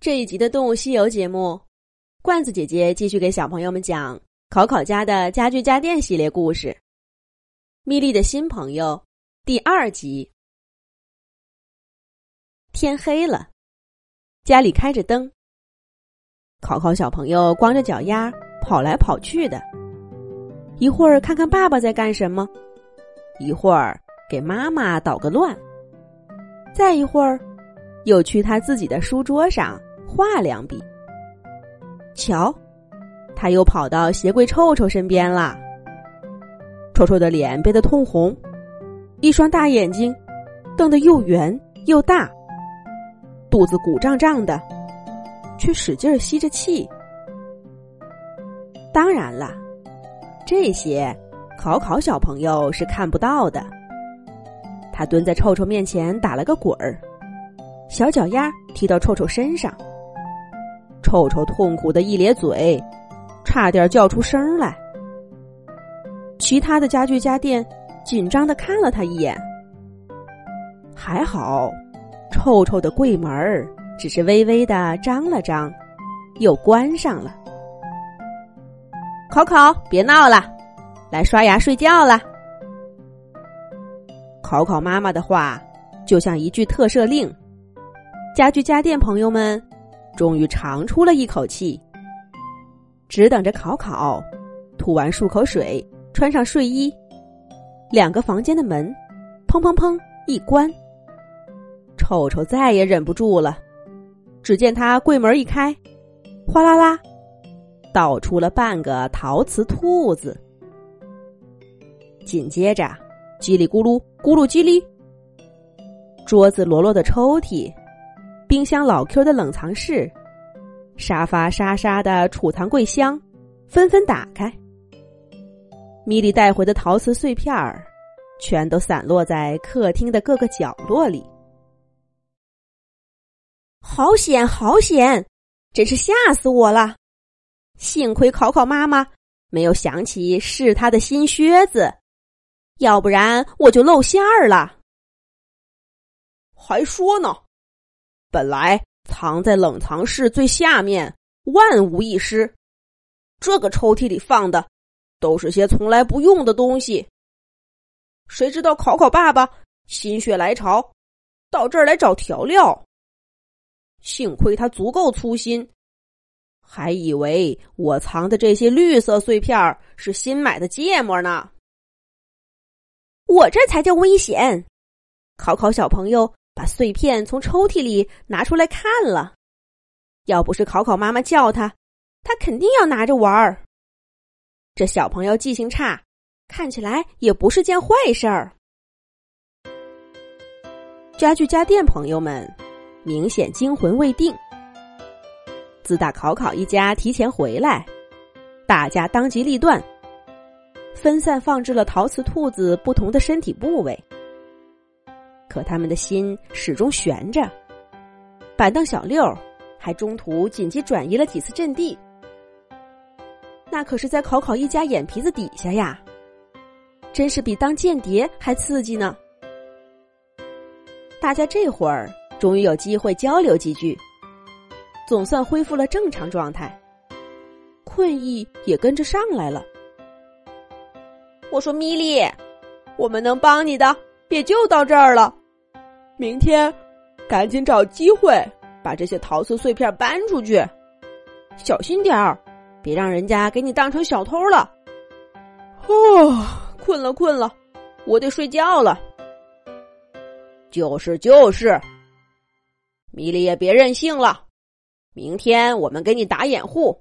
这一集的《动物西游》节目，罐子姐姐继续给小朋友们讲考考家的家具家电系列故事。米莉的新朋友第二集。天黑了，家里开着灯，考考小朋友光着脚丫跑来跑去的，一会儿看看爸爸在干什么，一会儿给妈妈捣个乱，再一会儿又去他自己的书桌上。画两笔。瞧，他又跑到鞋柜臭臭身边了。臭臭的脸憋得通红，一双大眼睛瞪得又圆又大，肚子鼓胀胀的，却使劲吸着气。当然了，这些考考小朋友是看不到的。他蹲在臭臭面前打了个滚儿，小脚丫踢到臭臭身上。臭臭痛苦的一咧嘴，差点叫出声来。其他的家具家电紧张的看了他一眼，还好，臭臭的柜门只是微微的张了张，又关上了。考考，别闹了，来刷牙睡觉了。考考妈妈的话就像一句特赦令，家具家电朋友们。终于长出了一口气，只等着考考吐完漱口水，穿上睡衣，两个房间的门砰砰砰一关，臭臭再也忍不住了。只见他柜门一开，哗啦啦，倒出了半个陶瓷兔子。紧接着，叽里咕噜，咕噜叽里，桌子摞摞的抽屉。冰箱老 Q 的冷藏室，沙发沙沙的储藏柜箱，纷纷打开。米莉带回的陶瓷碎片儿，全都散落在客厅的各个角落里。好险，好险！真是吓死我了！幸亏考考妈妈没有想起是他的新靴子，要不然我就露馅儿了。还说呢。本来藏在冷藏室最下面，万无一失。这个抽屉里放的都是些从来不用的东西。谁知道考考爸爸心血来潮，到这儿来找调料。幸亏他足够粗心，还以为我藏的这些绿色碎片是新买的芥末呢。我这才叫危险！考考小朋友。把碎片从抽屉里拿出来看了，要不是考考妈妈叫他，他肯定要拿着玩儿。这小朋友记性差，看起来也不是件坏事儿。家具家电朋友们明显惊魂未定。自打考考一家提前回来，大家当机立断，分散放置了陶瓷兔子不同的身体部位。可他们的心始终悬着，板凳小六还中途紧急转移了几次阵地。那可是在考考一家眼皮子底下呀，真是比当间谍还刺激呢。大家这会儿终于有机会交流几句，总算恢复了正常状态，困意也跟着上来了。我说米莉，我们能帮你的也就到这儿了。明天，赶紧找机会把这些陶瓷碎片搬出去，小心点儿，别让人家给你当成小偷了。哦，困了困了，我得睡觉了。就是就是，米莉也别任性了，明天我们给你打掩护，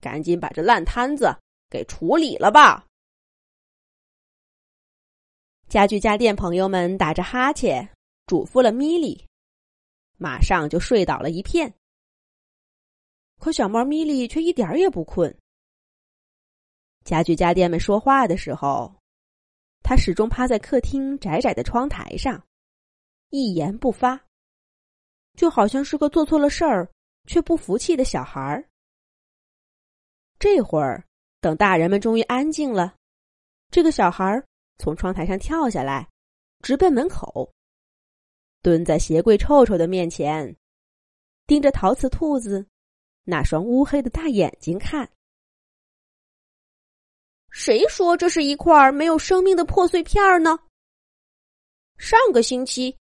赶紧把这烂摊子给处理了吧。家具家电朋友们打着哈欠。嘱咐了米莉，马上就睡倒了一片。可小猫咪莉却一点儿也不困。家具家电们说话的时候，它始终趴在客厅窄窄的窗台上，一言不发，就好像是个做错了事儿却不服气的小孩儿。这会儿，等大人们终于安静了，这个小孩儿从窗台上跳下来，直奔门口。蹲在鞋柜臭臭的面前，盯着陶瓷兔子那双乌黑的大眼睛看。谁说这是一块没有生命的破碎片呢？上个星期，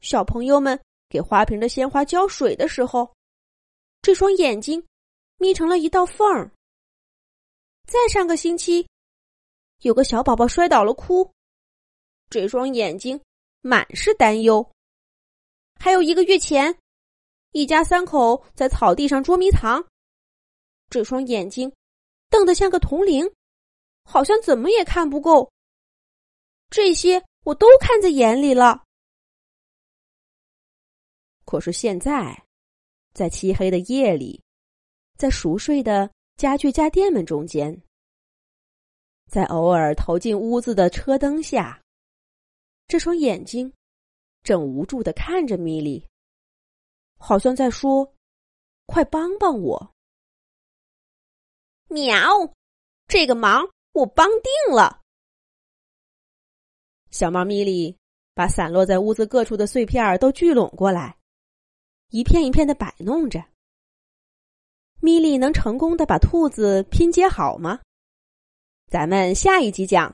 小朋友们给花瓶的鲜花浇水的时候，这双眼睛眯成了一道缝儿。再上个星期，有个小宝宝摔倒了哭，这双眼睛满是担忧。还有一个月前，一家三口在草地上捉迷藏，这双眼睛瞪得像个铜铃。好像怎么也看不够，这些我都看在眼里了。可是现在，在漆黑的夜里，在熟睡的家具家电们中间，在偶尔投进屋子的车灯下，这双眼睛正无助的看着米莉，好像在说：“快帮帮我！”喵，这个忙。我帮定了。小猫咪莉把散落在屋子各处的碎片都聚拢过来，一片一片的摆弄着。米莉能成功的把兔子拼接好吗？咱们下一集讲。